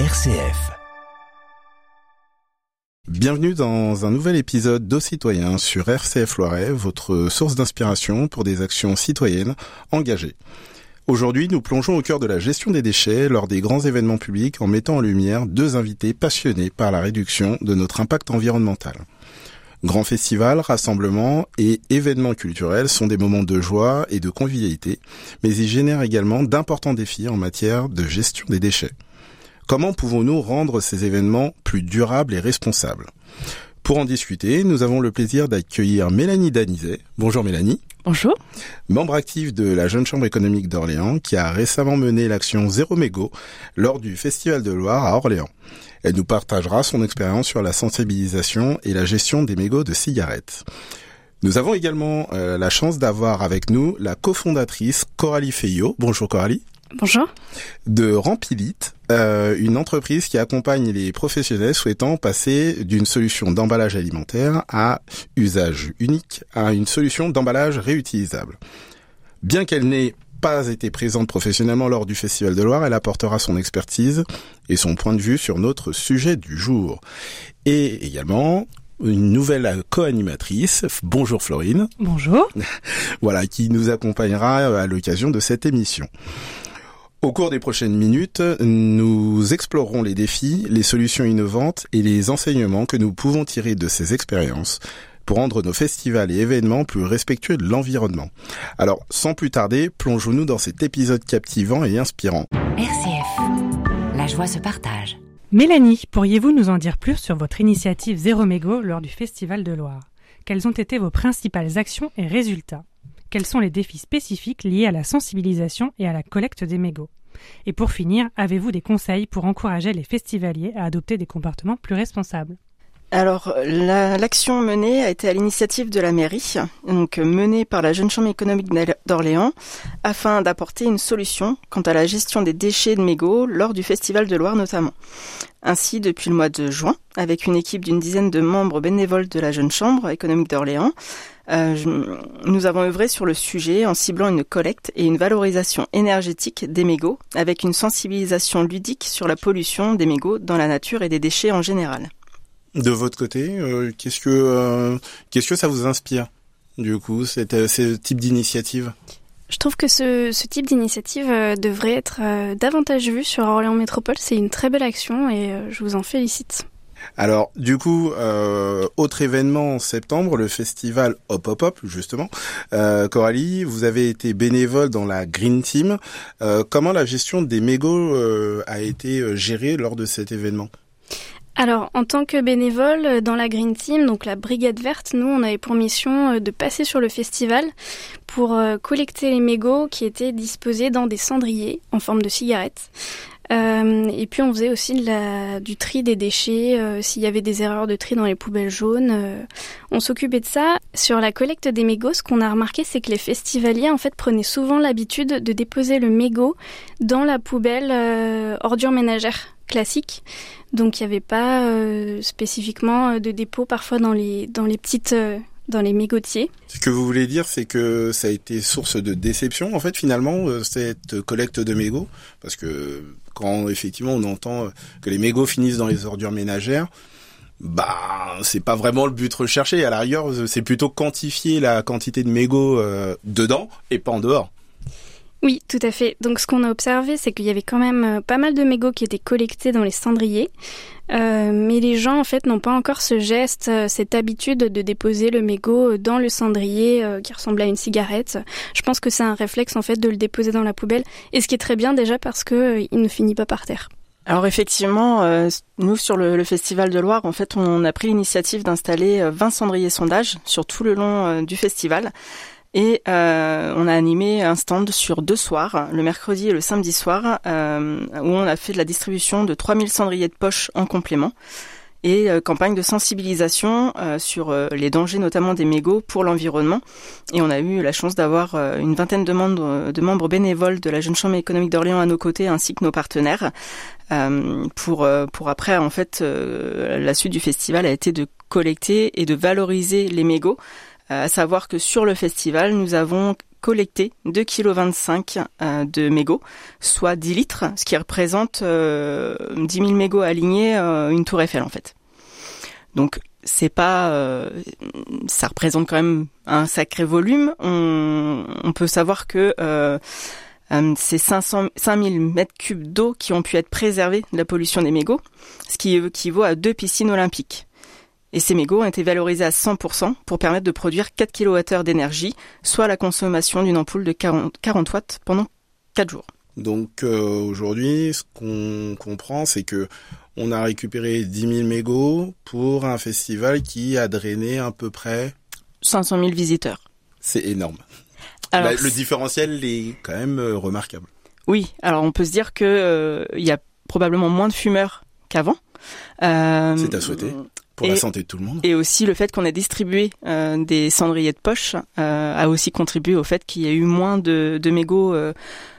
RCF. Bienvenue dans un nouvel épisode d'Aux citoyens sur RCF Loiret, votre source d'inspiration pour des actions citoyennes engagées. Aujourd'hui, nous plongeons au cœur de la gestion des déchets lors des grands événements publics en mettant en lumière deux invités passionnés par la réduction de notre impact environnemental. Grands festivals, rassemblements et événements culturels sont des moments de joie et de convivialité, mais ils génèrent également d'importants défis en matière de gestion des déchets. Comment pouvons-nous rendre ces événements plus durables et responsables? Pour en discuter, nous avons le plaisir d'accueillir Mélanie Danizet. Bonjour Mélanie. Bonjour. Membre active de la Jeune Chambre économique d'Orléans qui a récemment mené l'action Zéro Mégot lors du Festival de Loire à Orléans. Elle nous partagera son expérience sur la sensibilisation et la gestion des mégots de cigarettes. Nous avons également euh, la chance d'avoir avec nous la cofondatrice Coralie Feillot. Bonjour Coralie. Bonjour. De Rampilite, euh, une entreprise qui accompagne les professionnels souhaitant passer d'une solution d'emballage alimentaire à usage unique à une solution d'emballage réutilisable. Bien qu'elle n'ait pas été présente professionnellement lors du Festival de Loire, elle apportera son expertise et son point de vue sur notre sujet du jour. Et également, une nouvelle co-animatrice. Bonjour Florine. Bonjour. voilà, qui nous accompagnera à l'occasion de cette émission. Au cours des prochaines minutes, nous explorerons les défis, les solutions innovantes et les enseignements que nous pouvons tirer de ces expériences pour rendre nos festivals et événements plus respectueux de l'environnement. Alors, sans plus tarder, plongeons-nous dans cet épisode captivant et inspirant. RCF, la joie se partage. Mélanie, pourriez-vous nous en dire plus sur votre initiative Zéro Mégot lors du Festival de Loire? Quelles ont été vos principales actions et résultats? Quels sont les défis spécifiques liés à la sensibilisation et à la collecte des mégots? Et pour finir, avez-vous des conseils pour encourager les festivaliers à adopter des comportements plus responsables? Alors, l'action menée a été à l'initiative de la mairie, donc menée par la Jeune Chambre économique d'Orléans, afin d'apporter une solution quant à la gestion des déchets de mégots lors du Festival de Loire notamment. Ainsi, depuis le mois de juin, avec une équipe d'une dizaine de membres bénévoles de la Jeune Chambre économique d'Orléans, euh, nous avons œuvré sur le sujet en ciblant une collecte et une valorisation énergétique des mégots, avec une sensibilisation ludique sur la pollution des mégots dans la nature et des déchets en général. De votre côté, euh, qu'est-ce que euh, qu'est-ce que ça vous inspire du coup, ce type d'initiative? Je trouve que ce, ce type d'initiative devrait être davantage vu sur Orléans Métropole. C'est une très belle action et je vous en félicite. Alors, du coup, euh, autre événement en septembre, le festival Hop Hop Hop, justement. Euh, Coralie, vous avez été bénévole dans la Green Team. Euh, comment la gestion des mégots euh, a été euh, gérée lors de cet événement? Alors, en tant que bénévole dans la Green Team, donc la Brigade Verte, nous, on avait pour mission de passer sur le festival pour collecter les mégots qui étaient disposés dans des cendriers en forme de cigarettes. Euh, et puis on faisait aussi du tri des déchets, euh, s'il y avait des erreurs de tri dans les poubelles jaunes. Euh, on s'occupait de ça. Sur la collecte des mégots, ce qu'on a remarqué, c'est que les festivaliers en fait prenaient souvent l'habitude de déposer le mégot dans la poubelle ordure ménagère classique. Donc il n'y avait pas spécifiquement de dépôt parfois dans les, dans les petites dans les mégotiers. Ce que vous voulez dire, c'est que ça a été source de déception, en fait, finalement, cette collecte de mégots, parce que quand effectivement on entend que les mégots finissent dans les ordures ménagères, bah c'est pas vraiment le but recherché. À la rigueur, c'est plutôt quantifier la quantité de mégots euh, dedans et pas en dehors. Oui, tout à fait. Donc ce qu'on a observé, c'est qu'il y avait quand même euh, pas mal de mégots qui étaient collectés dans les cendriers. Euh, mais les gens, en fait, n'ont pas encore ce geste, euh, cette habitude de déposer le mégot dans le cendrier qui ressemble à une cigarette. Je pense que c'est un réflexe, en fait, de le déposer dans la poubelle. Et ce qui est très bien déjà parce que il ne finit pas par terre. Alors effectivement, nous sur le, Festival de Loire, en fait, on a pris l'initiative d'installer 20 cendriers sondages sur tout le long du festival. Et euh, on a animé un stand sur deux soirs, le mercredi et le samedi soir, euh, où on a fait de la distribution de 3000 cendriers de poche en complément et euh, campagne de sensibilisation sur les dangers notamment des mégots pour l'environnement. Et on a eu la chance d'avoir une vingtaine de membres, de membres bénévoles de la Jeune Chambre économique d'Orléans à nos côtés, ainsi que nos partenaires. pour pour après en fait la suite du festival a été de collecter et de valoriser les mégots à savoir que sur le festival, nous avons collecté 2,25 kg de mégots, soit 10 litres, ce qui représente 10 000 mégots alignés, une tour Eiffel en fait. Donc c'est pas, euh, ça représente quand même un sacré volume. On, peut savoir que euh, euh c'est 500, 5000 mètres cubes d'eau qui ont pu être préservés de la pollution des mégots, ce qui équivaut à deux piscines olympiques. Et ces mégots ont été valorisés à 100% pour permettre de produire 4 kWh d'énergie, soit la consommation d'une ampoule de 40, 40 watts pendant 4 jours. Donc euh, aujourd'hui, ce qu'on comprend, c'est que on a récupéré 10 000 mégots pour un festival qui a drainé à peu près 500 000 visiteurs. C'est énorme. le différentiel est quand même euh, remarquable. Oui, alors on peut se dire que euh, il y a probablement moins de fumeurs qu'avant. Euh, c'est à souhaiter. Pour la santé de tout le monde. Et aussi le fait qu'on ait distribué des cendriers de poche a aussi contribué au fait qu'il y ait eu moins de, de mégots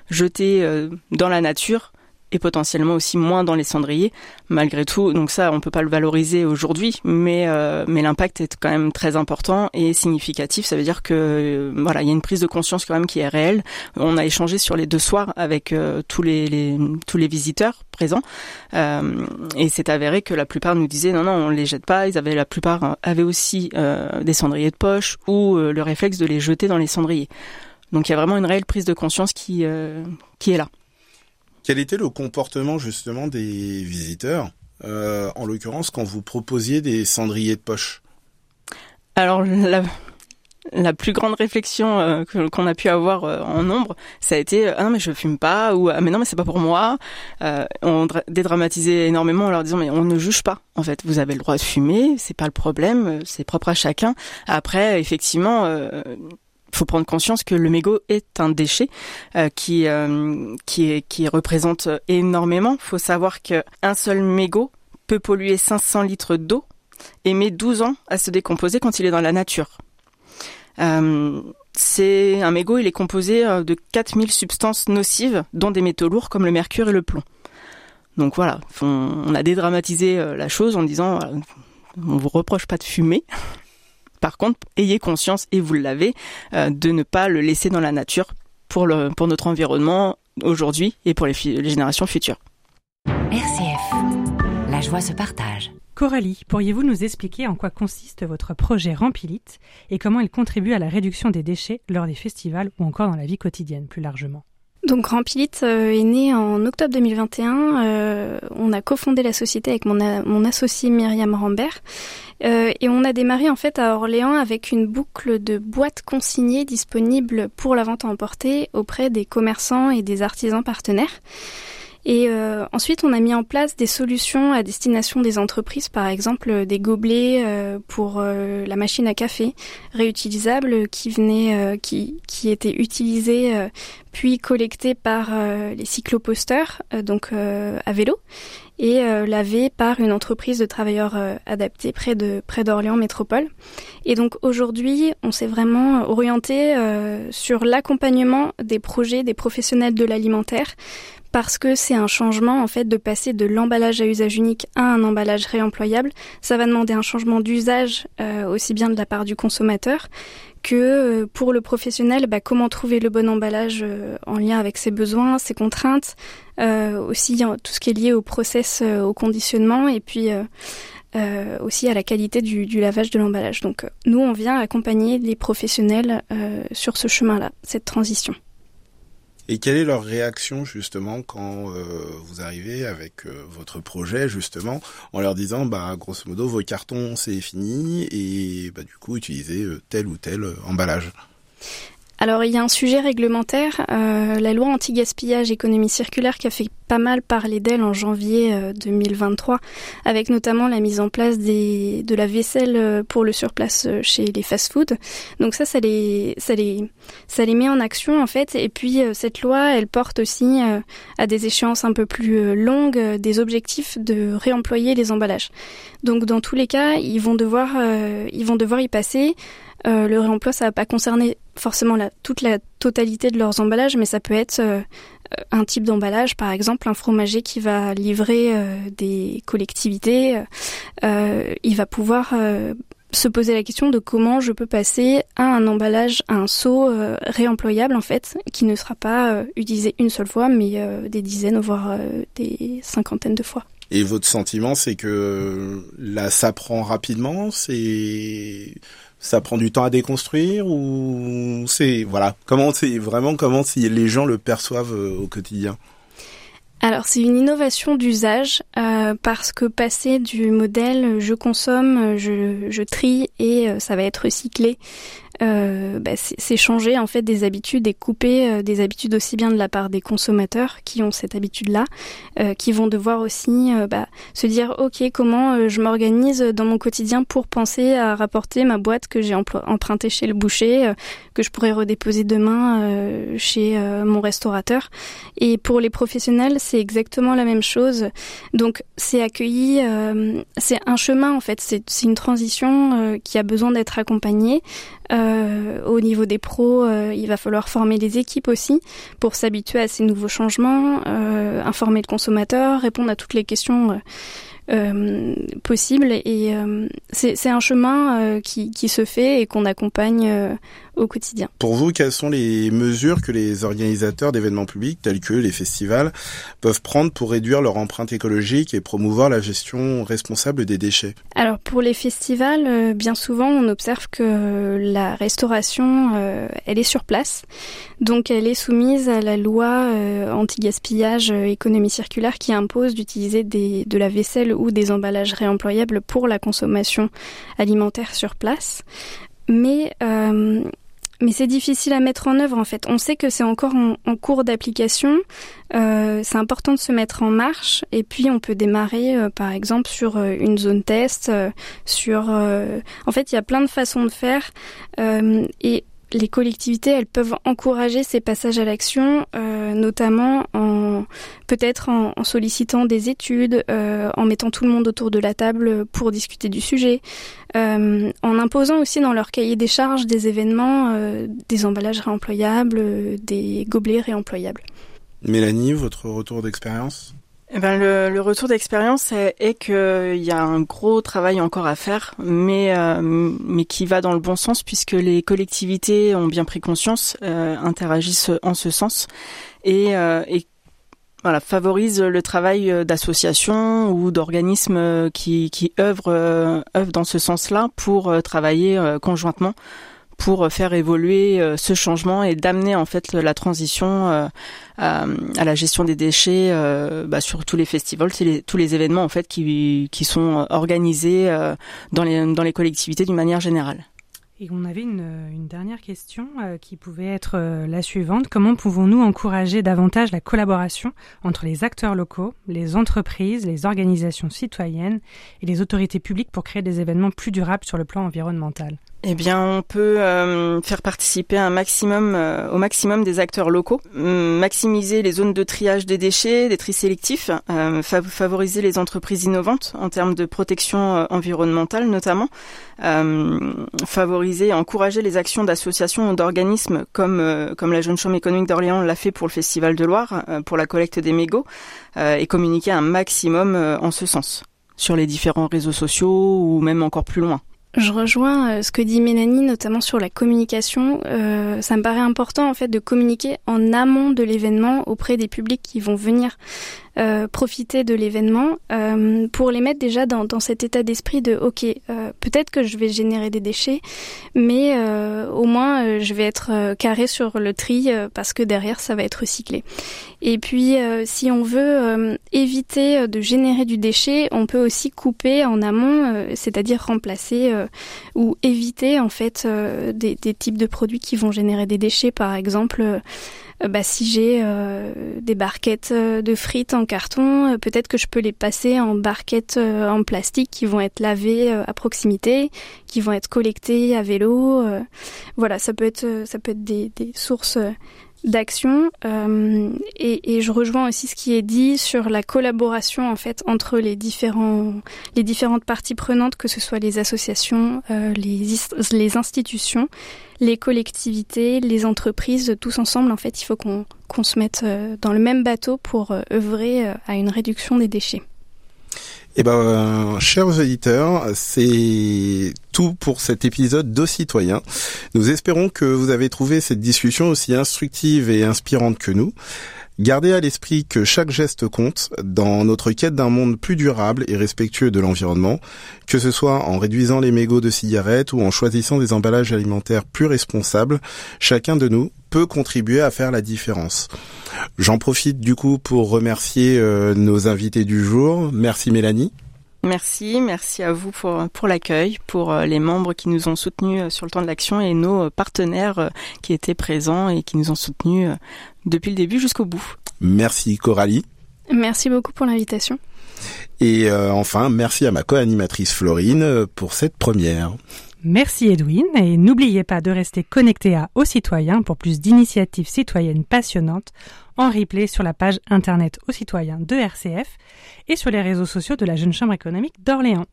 jetés dans la nature et potentiellement aussi moins dans les cendriers malgré tout. Donc ça, on peut pas le valoriser aujourd'hui, mais euh, mais l'impact est quand même très important et significatif. Ça veut dire que euh, voilà, il y a une prise de conscience quand même qui est réelle. On a échangé sur les deux soirs avec euh, tous les, tous les visiteurs présents et c'est avéré que la plupart nous disaient non non on les jette pas. Ils avaient la plupart avaient aussi des cendriers de poche ou le réflexe de les jeter dans les cendriers. Donc il y a vraiment une réelle prise de conscience qui qui est là. Quel était le comportement justement des visiteurs, euh, en l'occurrence quand vous proposiez des cendriers de poche? Alors la, plus grande réflexion euh, qu'on a pu avoir euh, en nombre, ça a été ah non mais je fume pas ou ah mais non mais c'est pas pour moi. on dédramatisait énormément en leur disant mais on ne juge pas en fait. Vous avez le droit de fumer, c'est pas le problème, c'est propre à chacun. Après effectivement faut prendre conscience que le mégot est un déchet euh, qui euh, qui, représente énormément. Il faut savoir qu'un seul mégot peut polluer 500 litres d'eau et met 12 ans à se décomposer quand il est dans la nature. Euh, un mégot, il est composé de 4000 substances nocives, dont des métaux lourds comme le mercure et le plomb. Donc voilà, on, a dédramatisé la chose en disant on vous reproche pas de fumer, par contre, ayez conscience, et vous l'avez, euh, de ne pas le laisser dans la nature pour, le, pour notre environnement aujourd'hui et pour les, les générations futures. RCF, la joie se partage. Coralie, pourriez-vous nous expliquer en quoi consiste votre projet Rampilite et comment il contribue à la réduction des déchets lors des festivals ou encore dans la vie quotidienne plus largement? Donc Rampilite euh, est né en octobre 2021. Euh, on a cofondé la société avec mon, mon associé Myriam Rambert euh, et on a démarré en fait à Orléans avec une boucle de boîtes consignées disponibles pour la vente à emporter auprès des commerçants et des artisans partenaires. Et euh, ensuite, on a mis en place des solutions à destination des entreprises, par exemple des gobelets pour la machine à café réutilisables qui venaient, qui, qui étaient utilisés puis collectés par les cycloposteurs, donc à vélo, et lavés par une entreprise de travailleurs adaptés près d'Orléans Métropole. Et donc aujourd'hui, on s'est vraiment orienté sur l'accompagnement des projets des professionnels de l'alimentaire parce que c'est un changement en fait de passer de l'emballage à usage unique à un emballage réemployable. Ça va demander un changement d'usage euh, aussi bien de la part du consommateur que euh, pour le professionnel, bah, comment trouver le bon emballage euh, en lien avec ses besoins, ses contraintes, aussi tout ce qui est lié au process, au conditionnement et puis aussi à la qualité du, du lavage de l'emballage. Donc nous, on vient accompagner les professionnels sur ce chemin-là, cette transition. Et quelle est leur réaction justement quand euh, vous arrivez avec euh, votre projet justement en leur disant bah grosso modo vos cartons c'est fini et bah du coup utilisez euh, tel ou tel emballage? Alors il y a un sujet réglementaire, euh, la loi anti-gaspillage économie circulaire qui a fait pas mal parler d'elle en janvier 2023, euh, avec notamment la mise en place de la vaisselle euh, pour le surplace chez les fast-foods. Donc ça, ça les, ça les, ça les met en action en fait. Et puis cette loi, elle porte aussi à des échéances un peu plus longues des objectifs de réemployer les emballages. Donc dans tous les cas, ils vont devoir, ils vont devoir y passer. Le réemploi, ça va pas concerner forcément toute la totalité de leurs emballages, mais ça peut être euh, un type d'emballage, par exemple un fromager qui va livrer euh, des collectivités, il va pouvoir se poser la question de comment je peux passer à un emballage, à un seau réemployable en fait, qui ne sera pas utilisé une seule fois, mais des dizaines, voire des cinquantaines de fois. Et votre sentiment, c'est que là, ça prend rapidement, c'est ça prend du temps à déconstruire ou c'est voilà comment c'est vraiment comment si les gens le perçoivent au quotidien? Alors c'est une innovation d'usage euh, parce que passer du modèle je consomme, je, je trie et euh, ça va être recyclé euh, bah, c'est changer en fait des habitudes et couper euh, des habitudes aussi bien de la part des consommateurs qui ont cette habitude-là, euh, qui vont devoir aussi euh, bah, se dire ok comment je m'organise dans mon quotidien pour penser à rapporter ma boîte que j'ai empruntée chez le boucher, que je pourrais redéposer demain chez mon restaurateur. Et pour les professionnels c'est exactement la même chose. Donc c'est accueilli, c'est un chemin en fait, c'est une transition qui a besoin d'être accompagnée. Euh, au niveau des pros, euh, il va falloir former les équipes aussi pour s'habituer à ces nouveaux changements, euh, informer le consommateur, répondre à toutes les questions euh, possibles. Et c'est un chemin qui, qui, se fait et qu'on accompagne au quotidien. Pour vous, quelles sont les mesures que les organisateurs d'événements publics, tels que les festivals, peuvent prendre pour réduire leur empreinte écologique et promouvoir la gestion responsable des déchets? Alors pour les festivals, euh, bien souvent, on observe que la restauration, euh, elle est sur place, donc elle est soumise à la loi euh, anti-gaspillage économie circulaire qui impose d'utiliser de la vaisselle ou des emballages réemployables pour la consommation alimentaire sur place. Mais mais c'est difficile à mettre en œuvre en fait. On sait que c'est encore en, cours d'application. Euh, c'est important de se mettre en marche et puis on peut démarrer euh, par exemple sur euh, une zone test, sur. en fait, il y a plein de façons de faire et les collectivités, elles peuvent encourager ces passages à l'action, notamment en peut-être en, sollicitant des études, euh, en mettant tout le monde autour de la table pour discuter du sujet, euh, en imposant aussi dans leur cahier des charges des événements, des emballages réemployables, des gobelets réemployables. Mélanie, votre retour d'expérience? Eh ben, le, le, retour d'expérience est, est qu'il y a un gros travail encore à faire, mais, euh, mais qui va dans le bon sens puisque les collectivités ont bien pris conscience, euh, interagissent en ce sens et, euh, et voilà, favorisent le travail d'associations ou d'organismes qui, qui œuvrent, œuvrent dans ce sens-là pour travailler conjointement pour faire évoluer euh, ce changement et d'amener en fait la transition euh, à, la gestion des déchets euh, bah, sur tous les festivals, tous les événements en fait qui, sont organisés dans les collectivités d'une manière générale. Et on avait une, dernière question qui pouvait être la suivante. Comment pouvons-nous encourager davantage la collaboration entre les acteurs locaux, les entreprises, les organisations citoyennes et les autorités publiques pour créer des événements plus durables sur le plan environnemental? Eh bien, on peut euh, faire participer un maximum, euh, au maximum des acteurs locaux, maximiser les zones de triage des déchets, des tri sélectifs, euh, favoriser les entreprises innovantes en termes de protection environnementale notamment, favoriser, encourager les actions d'associations ou d'organismes comme comme la Jeune Chambre économique d'Orléans l'a fait pour le Festival de Loire, pour la collecte des mégots, et communiquer un maximum en ce sens sur les différents réseaux sociaux ou même encore plus loin. Je rejoins euh, ce que dit Mélanie, notamment sur la communication. Euh, ça me paraît important en fait de communiquer en amont de l'événement auprès des publics qui vont venir euh, profiter de l'événement euh, pour les mettre déjà dans, dans cet état d'esprit de ok euh, peut-être que je vais générer des déchets mais au moins je vais être carré sur le tri parce que derrière ça va être recyclé. Et puis si on veut éviter de générer du déchet on peut aussi couper en amont c'est-à-dire remplacer ou éviter en fait des, des types de produits qui vont générer des déchets par exemple euh, bah, si j'ai euh, des barquettes euh, de frites en carton, peut-être que je peux les passer en barquettes en plastique qui vont être lavées à proximité, qui vont être collectées à vélo. voilà, ça peut être ça peut être des, des sources d'action euh, et, et, je rejoins aussi ce qui est dit sur la collaboration en fait entre les différents les différentes parties prenantes que ce soit les associations euh, les les institutions les collectivités les entreprises tous ensemble en fait il faut qu'on se mette euh, dans le même bateau pour euh, œuvrer euh, à une réduction des déchets. Eh ben, chers auditeurs, c'est tout pour cet épisode d'Aux citoyens. Nous espérons que vous avez trouvé cette discussion aussi instructive et inspirante que nous. Gardez à l'esprit que chaque geste compte dans notre quête d'un monde plus durable et respectueux de l'environnement, que ce soit en réduisant les mégots de cigarettes ou en choisissant des emballages alimentaires plus responsables, chacun de nous peut contribuer à faire la différence. J'en profite du coup pour remercier euh, nos invités du jour. Merci Mélanie. Merci, merci à vous pour, pour l'accueil, pour euh, les membres qui nous ont soutenus euh, sur le temps de l'action et nos partenaires qui étaient présents et qui nous ont soutenus depuis le début jusqu'au bout. Merci Coralie. Merci beaucoup pour l'invitation. Et enfin, merci à ma co-animatrice Florine pour cette première. Merci Edwin et n'oubliez pas de rester connecté à Aux Citoyens pour plus d'initiatives citoyennes passionnantes en replay sur la page internet Aux Citoyens de RCF et sur les réseaux sociaux de la Jeune Chambre économique d'Orléans.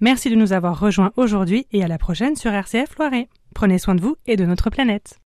Merci de nous avoir rejoints aujourd'hui et à la prochaine sur RCF Loiret. Prenez soin de vous et de notre planète.